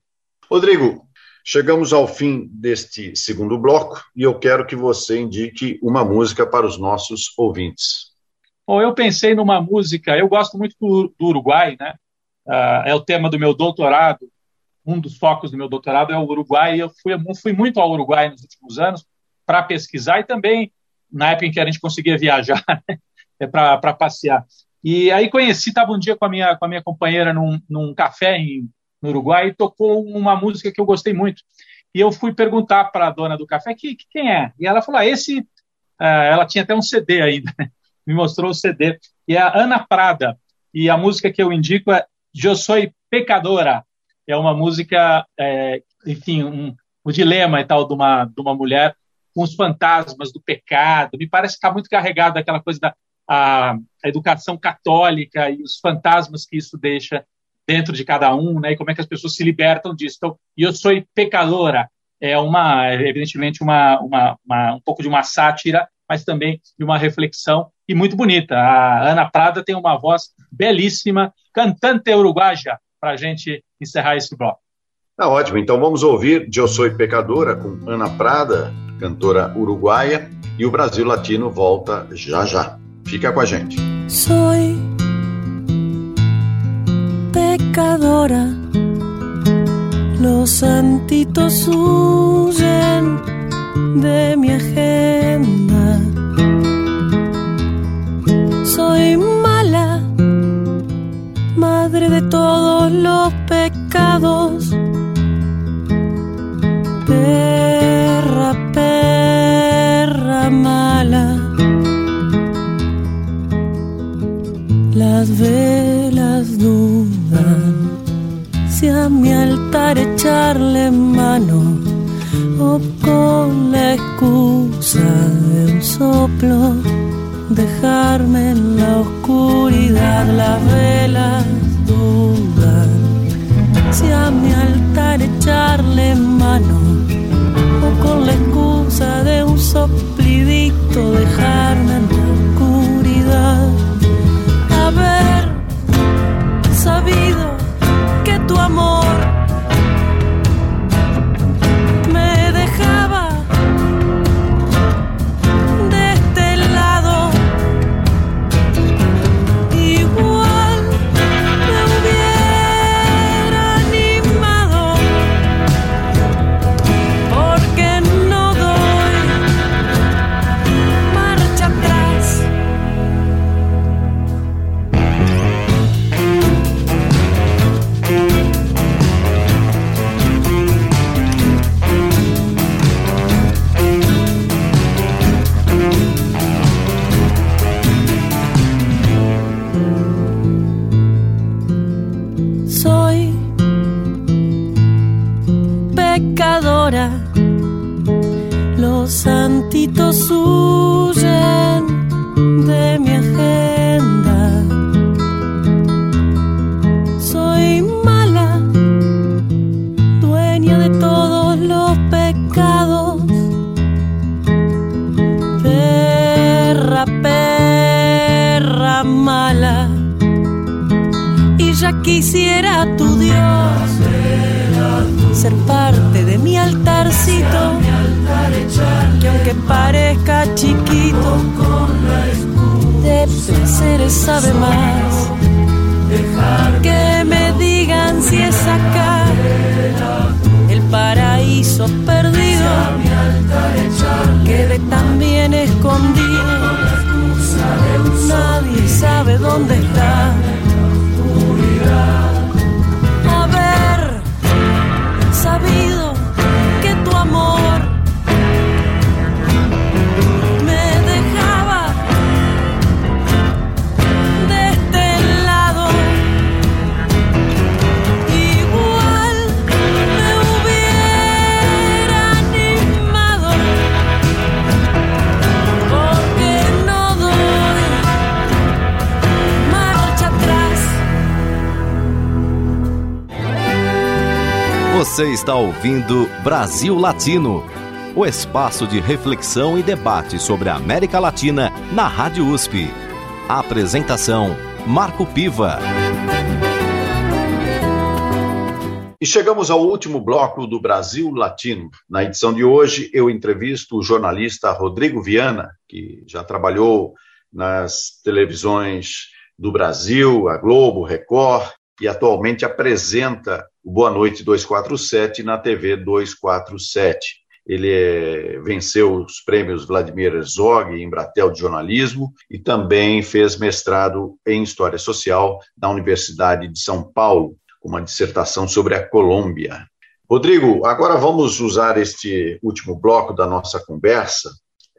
Rodrigo, chegamos ao fim deste segundo bloco e eu quero que você indique uma música para os nossos ouvintes. Bom, eu pensei numa música, eu gosto muito do, do Uruguai, né? Uh, é o tema do meu doutorado, um dos focos do meu doutorado é o Uruguai, eu fui, fui muito ao Uruguai nos últimos anos para pesquisar e também na época em que a gente conseguia viajar né, é para passear. E aí conheci, estava um dia com a minha, com a minha companheira num, num café em, no Uruguai e tocou uma música que eu gostei muito. E eu fui perguntar para a dona do café que, que, quem é. E ela falou: ah, esse. Uh, ela tinha até um CD ainda, né? me mostrou o CD. E é a Ana Prada. E a música que eu indico é Eu Soy Pecadora é uma música, é, enfim, um, dilema e tal de uma, de uma mulher com os fantasmas do pecado. Me parece que está muito carregado aquela coisa da a, a, educação católica e os fantasmas que isso deixa dentro de cada um, né? E como é que as pessoas se libertam disso. Então, eu sou pecadora é uma, evidentemente, uma, uma, uma, um pouco de uma sátira, mas também de uma reflexão e muito bonita. A Ana Prada tem uma voz belíssima, cantante uruguaia, para a gente encerrar esse bloco. Tá ótimo, então vamos ouvir Eu Sou Pecadora com Ana Prada, cantora uruguaia, e o Brasil Latino volta já já. Fica com a gente. Soy pecadora, los santitos huyen de mi agenda. Soy madre de todos los pecados. Perra, perra mala. las velas dudan si a mi altar echarle mano o con la excusa de un soplo dejarme en la oscuridad las velas dudan si a mi altar echarle mano o con la excusa de un soplidito dejarme en la oscuridad. Haber sabido tu amor Brasil Latino, o espaço de reflexão e debate sobre a América Latina na Rádio USP. Apresentação: Marco Piva. E chegamos ao último bloco do Brasil Latino. Na edição de hoje, eu entrevisto o jornalista Rodrigo Viana, que já trabalhou nas televisões do Brasil, a Globo, Record, e atualmente apresenta o Boa Noite 247 na TV 247. Ele é, venceu os prêmios Vladimir Herzog em Embratel de Jornalismo e também fez mestrado em História Social na Universidade de São Paulo, com uma dissertação sobre a Colômbia. Rodrigo, agora vamos usar este último bloco da nossa conversa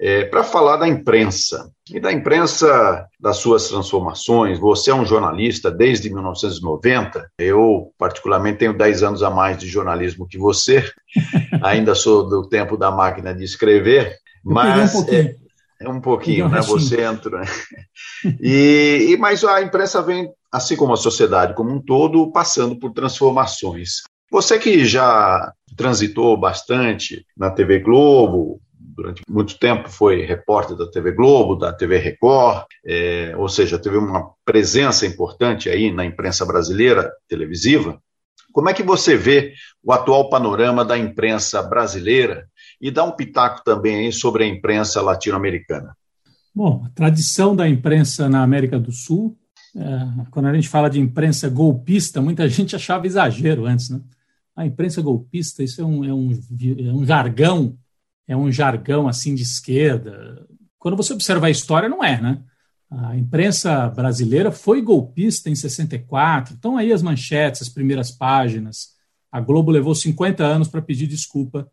é, para falar da imprensa e da imprensa das suas transformações. Você é um jornalista desde 1990. Eu, particularmente, tenho 10 anos a mais de jornalismo que você. Ainda sou do tempo da máquina de escrever, mas. Um é, é um pouquinho, né? Você entra. Né? E, e, mas a imprensa vem, assim como a sociedade como um todo, passando por transformações. Você que já transitou bastante na TV Globo, durante muito tempo foi repórter da TV Globo, da TV Record, é, ou seja, teve uma presença importante aí na imprensa brasileira televisiva. Como é que você vê o atual panorama da imprensa brasileira e dá um pitaco também aí sobre a imprensa latino-americana? Bom, a tradição da imprensa na América do Sul, é, quando a gente fala de imprensa golpista, muita gente achava exagero antes, né? A imprensa golpista, isso é um, é um, é um jargão é um jargão assim de esquerda. Quando você observa a história, não é, né? A imprensa brasileira foi golpista em 64, então aí as manchetes, as primeiras páginas. A Globo levou 50 anos para pedir desculpa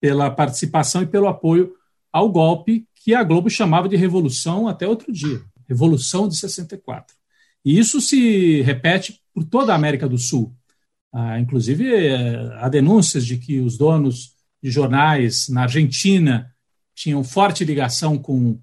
pela participação e pelo apoio ao golpe que a Globo chamava de revolução até outro dia, Revolução de 64. E isso se repete por toda a América do Sul. Ah, inclusive, eh, há denúncias de que os donos de jornais na Argentina tinham forte ligação com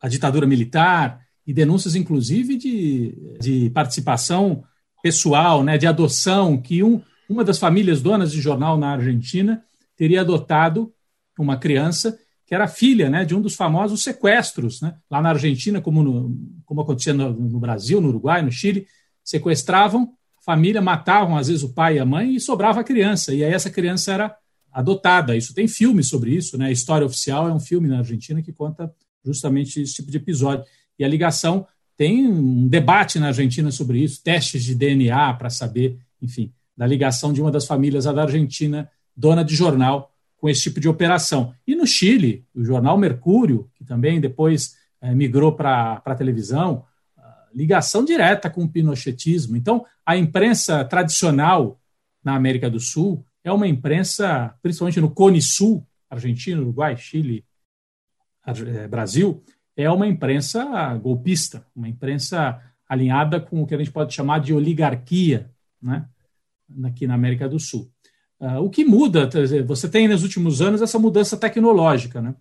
a ditadura militar e denúncias, inclusive, de, de participação pessoal, né, de adoção, que um, uma das famílias donas de jornal na Argentina teria adotado uma criança que era filha né, de um dos famosos sequestros, né, lá na Argentina, como, no, como acontecia no, no Brasil, no Uruguai, no Chile, sequestravam família, matavam às vezes o pai e a mãe e sobrava a criança. E aí essa criança era adotada. Isso tem filme sobre isso, né? A História Oficial é um filme na Argentina que conta justamente esse tipo de episódio. E a ligação tem um debate na Argentina sobre isso, testes de DNA para saber, enfim, da ligação de uma das famílias da Argentina, dona de jornal, com esse tipo de operação. E no Chile, o jornal Mercúrio, que também depois é, migrou para a televisão, ligação direta com o pinochetismo. Então, a imprensa tradicional na América do Sul é uma imprensa, principalmente no Cone Sul, Argentina, Uruguai, Chile, eh, Brasil, é uma imprensa golpista, uma imprensa alinhada com o que a gente pode chamar de oligarquia, né? aqui na América do Sul. Uh, o que muda, você tem nos últimos anos essa mudança tecnológica, né?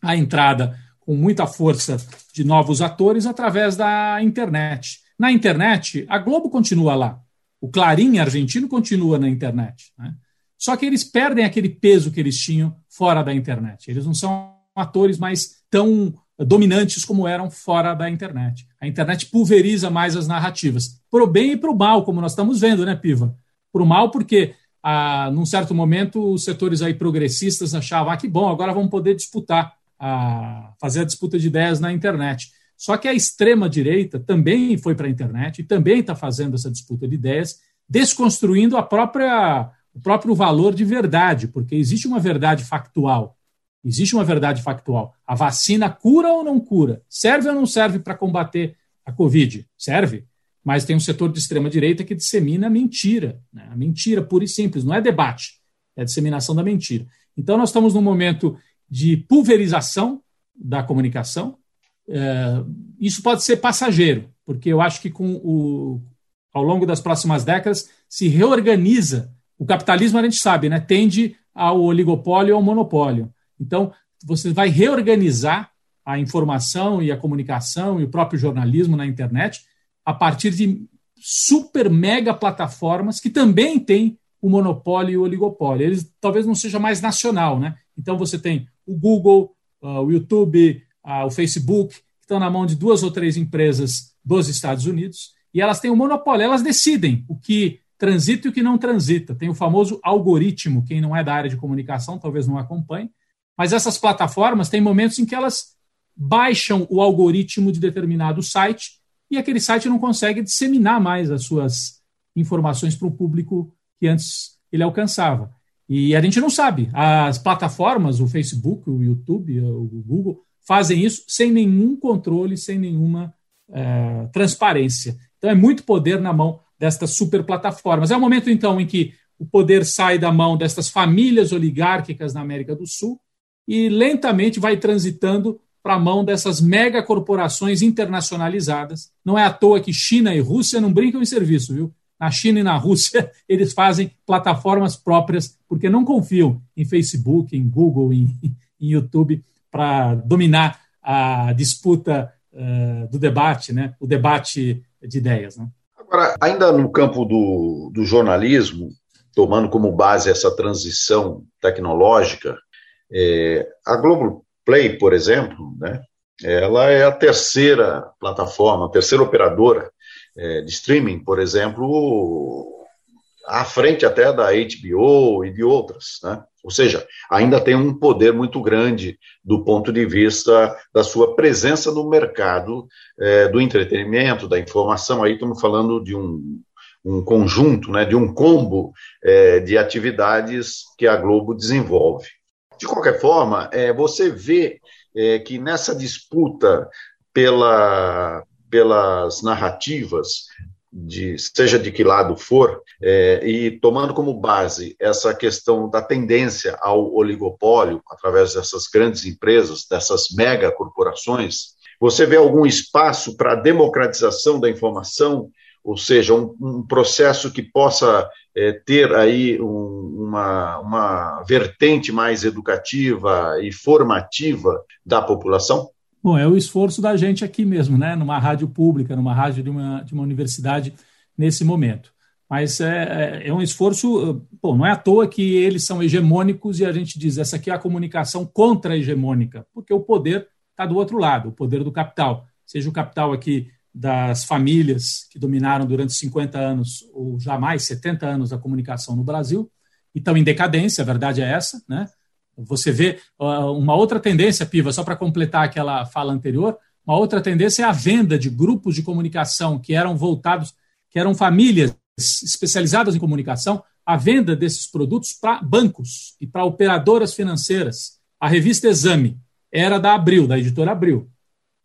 a entrada com muita força de novos atores através da internet. Na internet, a Globo continua lá, o Clarim argentino continua na internet. Né? Só que eles perdem aquele peso que eles tinham fora da internet. Eles não são atores mais tão dominantes como eram fora da internet. A internet pulveriza mais as narrativas, para o bem e para o mal, como nós estamos vendo, né, Piva? Para o mal, porque ah, num certo momento os setores aí progressistas achavam ah, que bom, agora vamos poder disputar a fazer a disputa de ideias na internet. Só que a extrema-direita também foi para a internet e também está fazendo essa disputa de ideias, desconstruindo a própria, o próprio valor de verdade, porque existe uma verdade factual. Existe uma verdade factual. A vacina cura ou não cura? Serve ou não serve para combater a Covid? Serve. Mas tem um setor de extrema-direita que dissemina a mentira. Né? A mentira pura e simples. Não é debate, é a disseminação da mentira. Então, nós estamos num momento de pulverização da comunicação. É, isso pode ser passageiro, porque eu acho que com o, ao longo das próximas décadas se reorganiza. O capitalismo, a gente sabe, né, tende ao oligopólio e ao monopólio. Então, você vai reorganizar a informação e a comunicação e o próprio jornalismo na internet a partir de super mega plataformas que também têm o monopólio e o oligopólio. Eles talvez não seja mais nacional, né? Então você tem o Google, uh, o YouTube, uh, o Facebook, que estão na mão de duas ou três empresas dos Estados Unidos, e elas têm o monopólio, elas decidem o que transita e o que não transita. Tem o famoso algoritmo, quem não é da área de comunicação talvez não acompanhe, mas essas plataformas têm momentos em que elas baixam o algoritmo de determinado site e aquele site não consegue disseminar mais as suas informações para o público que antes ele alcançava. E a gente não sabe. As plataformas, o Facebook, o YouTube, o Google, fazem isso sem nenhum controle, sem nenhuma é, transparência. Então é muito poder na mão destas super plataformas. É o momento, então, em que o poder sai da mão destas famílias oligárquicas na América do Sul e lentamente vai transitando para a mão dessas megacorporações internacionalizadas. Não é à toa que China e Rússia não brincam em serviço, viu? na China e na Rússia, eles fazem plataformas próprias, porque não confiam em Facebook, em Google, em, em YouTube, para dominar a disputa uh, do debate, né? o debate de ideias. Né? Agora, ainda no campo do, do jornalismo, tomando como base essa transição tecnológica, é, a Globoplay, por exemplo, né, ela é a terceira plataforma, a terceira operadora é, de streaming, por exemplo, à frente até da HBO e de outras, né? Ou seja, ainda tem um poder muito grande do ponto de vista da sua presença no mercado é, do entretenimento, da informação. Aí estamos falando de um, um conjunto, né, de um combo é, de atividades que a Globo desenvolve. De qualquer forma, é, você vê que nessa disputa pela, pelas narrativas, de, seja de que lado for, é, e tomando como base essa questão da tendência ao oligopólio, através dessas grandes empresas, dessas mega corporações, Você vê algum espaço para a democratização da informação, ou seja, um, um processo que possa é, ter aí um, uma, uma vertente mais educativa e formativa da população? Bom, é o esforço da gente aqui mesmo, né? numa rádio pública, numa rádio de uma, de uma universidade nesse momento. Mas é, é, é um esforço, bom, não é à toa que eles são hegemônicos e a gente diz essa aqui é a comunicação contra-hegemônica, porque o poder está do outro lado, o poder do capital. Seja o capital aqui das famílias que dominaram durante 50 anos ou jamais 70 anos a comunicação no Brasil, e estão em decadência, a verdade é essa, né? Você vê uma outra tendência, Piva, só para completar aquela fala anterior, uma outra tendência é a venda de grupos de comunicação que eram voltados, que eram famílias especializadas em comunicação, a venda desses produtos para bancos e para operadoras financeiras. A revista Exame era da Abril, da editora Abril.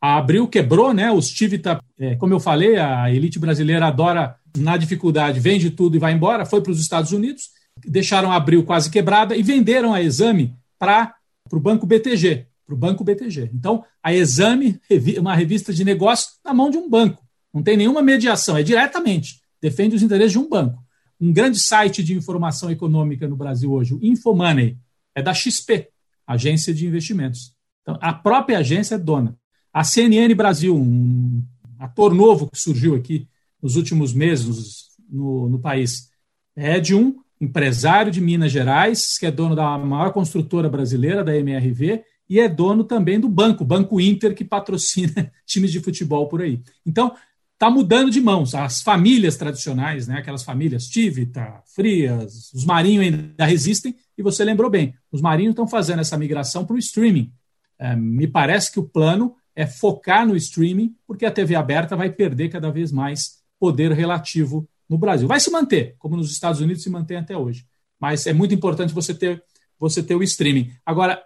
A Abril quebrou, né? O Steve tá, é, como eu falei, a elite brasileira adora na dificuldade, vende tudo e vai embora, foi para os Estados Unidos, deixaram a Abril quase quebrada e venderam a Exame para o Banco BTG, para o Banco BTG. Então, a Exame, uma revista de negócio, na mão de um banco. Não tem nenhuma mediação, é diretamente. Defende os interesses de um banco. Um grande site de informação econômica no Brasil hoje, o Infomoney, é da XP, Agência de Investimentos. Então, a própria agência é dona. A CNN Brasil, um ator novo que surgiu aqui nos últimos meses no, no país, é de um empresário de Minas Gerais, que é dono da maior construtora brasileira, da MRV, e é dono também do banco, Banco Inter, que patrocina times de futebol por aí. Então, está mudando de mãos. As famílias tradicionais, né, aquelas famílias Tivita, Frias, os Marinhos ainda resistem, e você lembrou bem, os Marinhos estão fazendo essa migração para o streaming. É, me parece que o plano é focar no streaming, porque a TV aberta vai perder cada vez mais poder relativo no Brasil. Vai se manter, como nos Estados Unidos se mantém até hoje. Mas é muito importante você ter, você ter o streaming. Agora,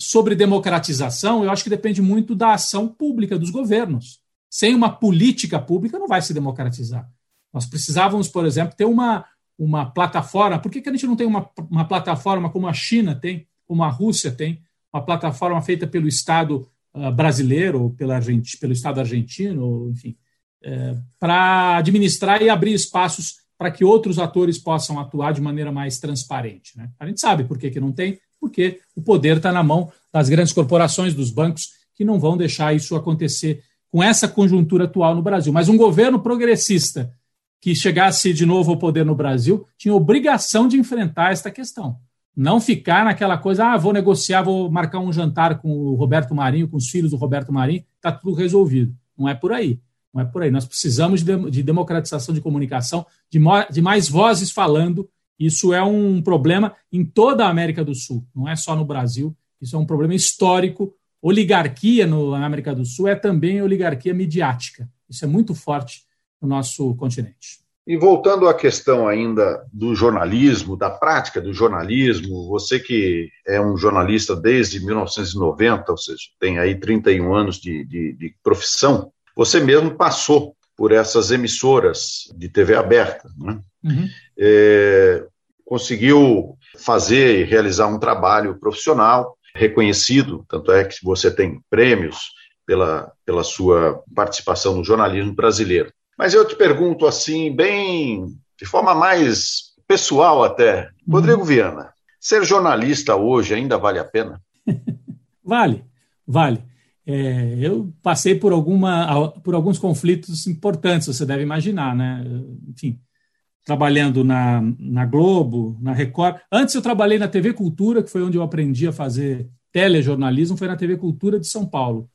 sobre democratização, eu acho que depende muito da ação pública dos governos. Sem uma política pública, não vai se democratizar. Nós precisávamos, por exemplo, ter uma, uma plataforma. Por que, que a gente não tem uma, uma plataforma como a China tem, como a Rússia tem, uma plataforma feita pelo Estado uh, brasileiro, ou pela, pelo Estado argentino, ou, enfim, é, para administrar e abrir espaços para que outros atores possam atuar de maneira mais transparente. Né? A gente sabe por que, que não tem, porque o poder está na mão das grandes corporações, dos bancos, que não vão deixar isso acontecer com essa conjuntura atual no Brasil. Mas um governo progressista que chegasse de novo ao poder no Brasil tinha obrigação de enfrentar esta questão. Não ficar naquela coisa, ah, vou negociar, vou marcar um jantar com o Roberto Marinho, com os filhos do Roberto Marinho, está tudo resolvido. Não é por aí. Não é por aí. Nós precisamos de, de democratização de comunicação, de, de mais vozes falando. Isso é um problema em toda a América do Sul, não é só no Brasil. Isso é um problema histórico. Oligarquia no, na América do Sul é também oligarquia midiática. Isso é muito forte no nosso continente. E voltando à questão ainda do jornalismo, da prática do jornalismo, você que é um jornalista desde 1990, ou seja, tem aí 31 anos de, de, de profissão, você mesmo passou por essas emissoras de TV aberta, né? uhum. é, conseguiu fazer e realizar um trabalho profissional reconhecido, tanto é que você tem prêmios pela, pela sua participação no jornalismo brasileiro. Mas eu te pergunto assim, bem de forma mais pessoal até, uhum. Rodrigo Viana, ser jornalista hoje ainda vale a pena? vale, vale. É, eu passei por, alguma, por alguns conflitos importantes, você deve imaginar, né? Enfim, trabalhando na, na Globo, na Record. Antes eu trabalhei na TV Cultura, que foi onde eu aprendi a fazer telejornalismo, foi na TV Cultura de São Paulo.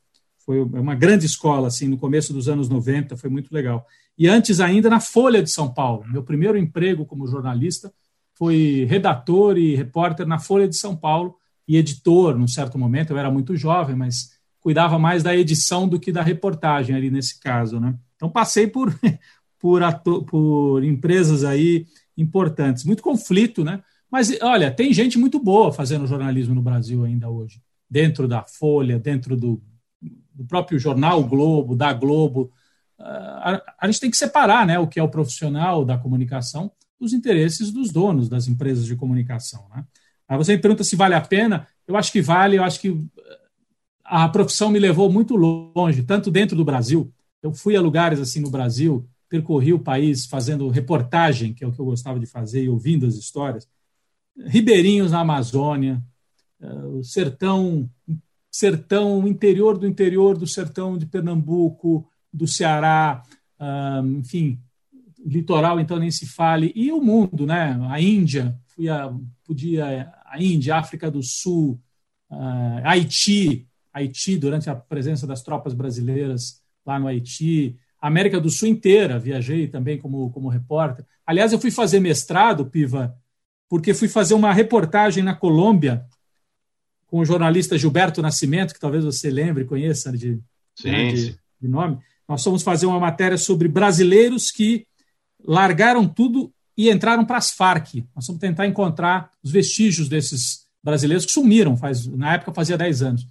Foi uma grande escola, assim, no começo dos anos 90, foi muito legal. E antes ainda na Folha de São Paulo. Meu primeiro emprego como jornalista foi redator e repórter na Folha de São Paulo e editor, num certo momento. Eu era muito jovem, mas cuidava mais da edição do que da reportagem ali nesse caso, né? Então passei por por, por empresas aí importantes, muito conflito, né? Mas olha, tem gente muito boa fazendo jornalismo no Brasil ainda hoje, dentro da Folha, dentro do, do próprio jornal Globo, da Globo. Uh, a, a gente tem que separar, né, o que é o profissional da comunicação dos interesses dos donos das empresas de comunicação, né? Aí você me pergunta se vale a pena. Eu acho que vale. Eu acho que a profissão me levou muito longe, tanto dentro do Brasil. Eu fui a lugares assim no Brasil, percorri o país fazendo reportagem, que é o que eu gostava de fazer, e ouvindo as histórias. Ribeirinhos na Amazônia, eh, o sertão, sertão interior do interior do sertão de Pernambuco, do Ceará, enfim, litoral então nem se fale, e o mundo, né? A Índia, fui a, podia a Índia, África do Sul, uh, Haiti, Haiti durante a presença das tropas brasileiras lá no Haiti, América do Sul inteira, viajei também como, como repórter. Aliás, eu fui fazer mestrado, Piva, porque fui fazer uma reportagem na Colômbia com o jornalista Gilberto Nascimento, que talvez você lembre, conheça de, né, de, de nome. Nós fomos fazer uma matéria sobre brasileiros que largaram tudo e entraram para as Farc. Nós vamos tentar encontrar os vestígios desses brasileiros que sumiram, faz, na época fazia 10 anos.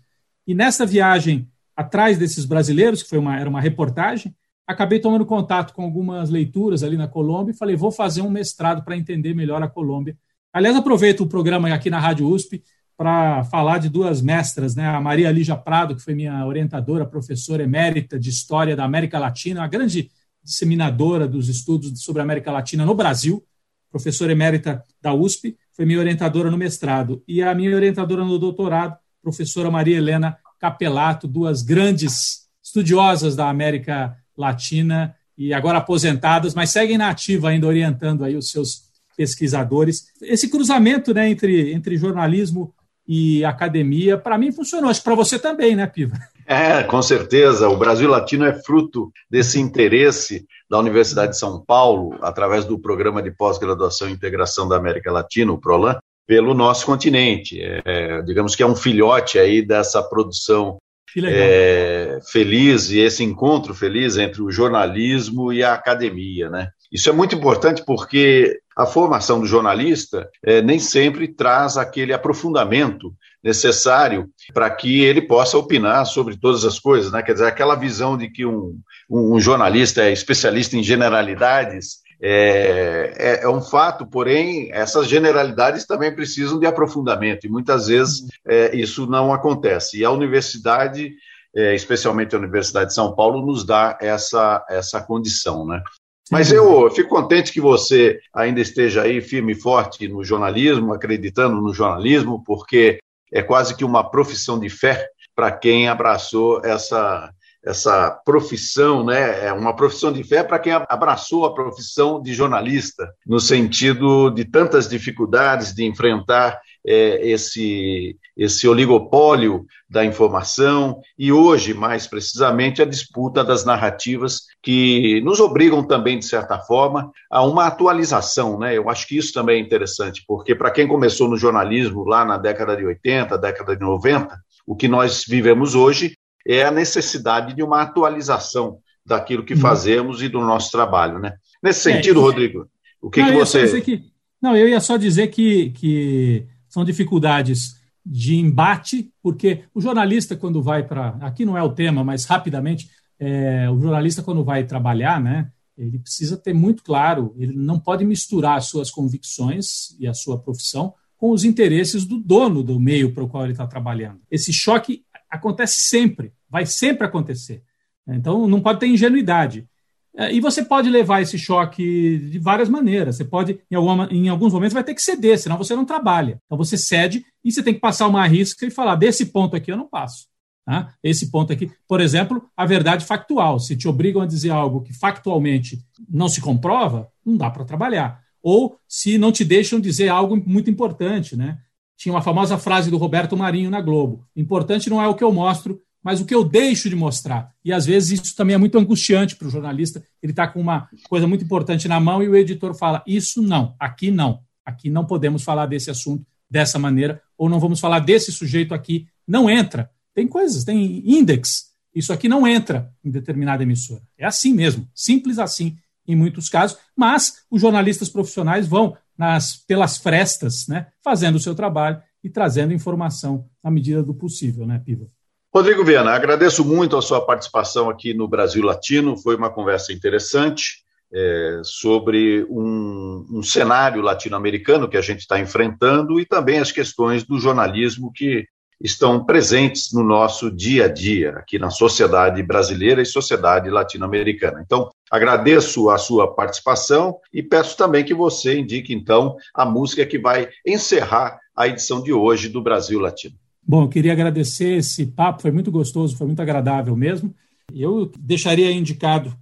E nessa viagem atrás desses brasileiros, que foi uma, era uma reportagem, acabei tomando contato com algumas leituras ali na Colômbia e falei, vou fazer um mestrado para entender melhor a Colômbia. Aliás, aproveito o programa aqui na Rádio USP para falar de duas mestras, né? a Maria Lígia Prado, que foi minha orientadora, professora emérita de História da América Latina, uma grande disseminadora dos estudos sobre a América Latina no Brasil, professora emérita da USP, foi minha orientadora no mestrado. E a minha orientadora no doutorado, professora Maria Helena Capelato, duas grandes estudiosas da América Latina e agora aposentadas, mas seguem na ativa ainda orientando aí os seus pesquisadores. Esse cruzamento né, entre, entre jornalismo e academia, para mim funcionou. Acho que para você também, né, Piva? É, com certeza. O Brasil Latino é fruto desse interesse da Universidade de São Paulo, através do Programa de Pós-Graduação e Integração da América Latina, o PROLAN, pelo nosso continente. É, digamos que é um filhote aí dessa produção é, feliz e esse encontro feliz entre o jornalismo e a academia, né? Isso é muito importante porque a formação do jornalista é, nem sempre traz aquele aprofundamento necessário para que ele possa opinar sobre todas as coisas, né? Quer dizer, aquela visão de que um, um jornalista é especialista em generalidades é, é, é, um fato, porém, essas generalidades também precisam de aprofundamento, e muitas vezes é, isso não acontece. E a universidade, é, especialmente a Universidade de São Paulo, nos dá essa, essa condição, né? Mas eu fico contente que você ainda esteja aí firme e forte no jornalismo, acreditando no jornalismo, porque é quase que uma profissão de fé para quem abraçou essa, essa profissão, né? É uma profissão de fé para quem abraçou a profissão de jornalista, no sentido de tantas dificuldades de enfrentar é, esse, esse oligopólio da informação e hoje, mais precisamente, a disputa das narrativas que nos obrigam também, de certa forma, a uma atualização. Né? Eu acho que isso também é interessante, porque para quem começou no jornalismo lá na década de 80, década de 90, o que nós vivemos hoje é a necessidade de uma atualização daquilo que uhum. fazemos e do nosso trabalho. Né? Nesse é, sentido, é, Rodrigo, o que, não, que você. Que, não, eu ia só dizer que, que são dificuldades de embate, porque o jornalista, quando vai para. Aqui não é o tema, mas rapidamente, é, o jornalista, quando vai trabalhar, né, ele precisa ter muito claro, ele não pode misturar as suas convicções e a sua profissão com os interesses do dono do meio para o qual ele está trabalhando. Esse choque acontece sempre, vai sempre acontecer. Então, não pode ter ingenuidade. É, e você pode levar esse choque de várias maneiras. Você pode, em, alguma, em alguns momentos, vai ter que ceder, senão você não trabalha. Então você cede e você tem que passar uma risca e falar: desse ponto aqui eu não passo. Tá? Esse ponto aqui, por exemplo, a verdade factual. Se te obrigam a dizer algo que factualmente não se comprova, não dá para trabalhar. Ou se não te deixam dizer algo muito importante, né? Tinha uma famosa frase do Roberto Marinho na Globo: importante não é o que eu mostro, mas o que eu deixo de mostrar. E às vezes isso também é muito angustiante para o jornalista. Ele está com uma coisa muito importante na mão e o editor fala: Isso não, aqui não. Aqui não podemos falar desse assunto dessa maneira, ou não vamos falar desse sujeito aqui. Não entra. Tem coisas, tem index. Isso aqui não entra em determinada emissora. É assim mesmo, simples assim em muitos casos, mas os jornalistas profissionais vão nas, pelas frestas, né, fazendo o seu trabalho e trazendo informação na medida do possível, né, Piva? Rodrigo Viana, agradeço muito a sua participação aqui no Brasil Latino. Foi uma conversa interessante é, sobre um, um cenário latino-americano que a gente está enfrentando e também as questões do jornalismo que estão presentes no nosso dia a dia, aqui na sociedade brasileira e sociedade latino-americana. Então, agradeço a sua participação e peço também que você indique, então, a música que vai encerrar a edição de hoje do Brasil Latino. Bom, eu queria agradecer esse papo, foi muito gostoso, foi muito agradável mesmo. Eu deixaria indicado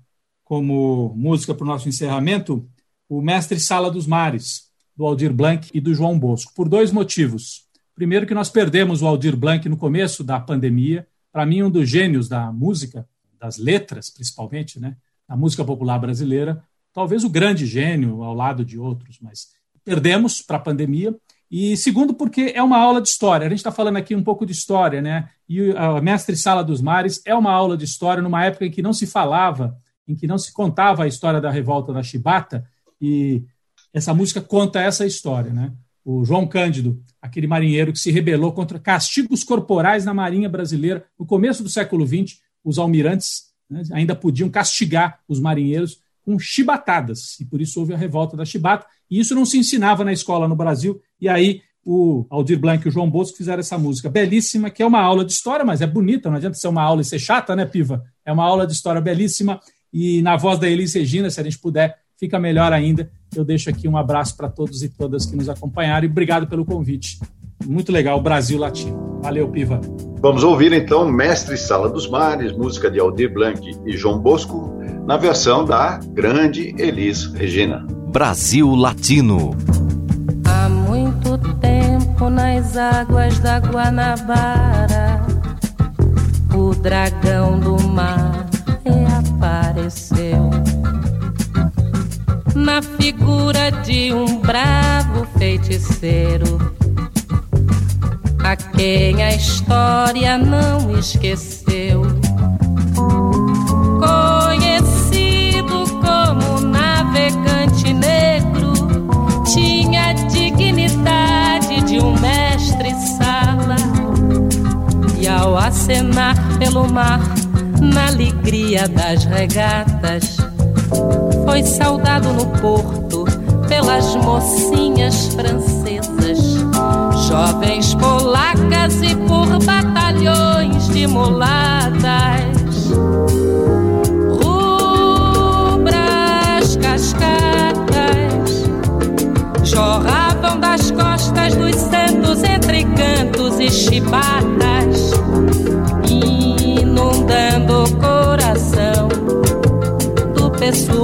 como música para o nosso encerramento o Mestre Sala dos Mares, do Aldir Blanc e do João Bosco, por dois motivos. Primeiro, que nós perdemos o Aldir Blanc no começo da pandemia, para mim, um dos gênios da música, das letras principalmente, né? da música popular brasileira, talvez o grande gênio ao lado de outros, mas perdemos para a pandemia. E segundo, porque é uma aula de história. A gente está falando aqui um pouco de história, né? E a Mestre Sala dos Mares é uma aula de história numa época em que não se falava, em que não se contava a história da revolta da Chibata, e essa música conta essa história, né? O João Cândido, aquele marinheiro que se rebelou contra castigos corporais na Marinha Brasileira no começo do século XX, os almirantes né, ainda podiam castigar os marinheiros com chibatadas, e por isso houve a revolta da chibata, e isso não se ensinava na escola no Brasil, e aí o Aldir Blanc e o João Bosco fizeram essa música belíssima, que é uma aula de história, mas é bonita, não adianta ser uma aula e ser chata, né, Piva? É uma aula de história belíssima, e na voz da Elis Regina, se a gente puder, fica melhor ainda. Eu deixo aqui um abraço para todos e todas que nos acompanharam e obrigado pelo convite. Muito legal, Brasil Latino. Valeu, Piva. Vamos ouvir então Mestre Sala dos Mares, música de Aldir Blanc e João Bosco, na versão da grande Elis Regina. Brasil Latino. Há muito tempo nas águas da Guanabara, o dragão do mar reapareceu na figura de um bravo feiticeiro, a quem a história não esqueceu. Conhecido como navegante negro, tinha a dignidade de um mestre-sala. E ao acenar pelo mar, na alegria das regatas, foi saudado no porto pelas mocinhas francesas, jovens polacas e por batalhões de mulatas. Rubras cascatas jorravam das costas dos santos entre cantos e chibatas, inundando o coração do pessoal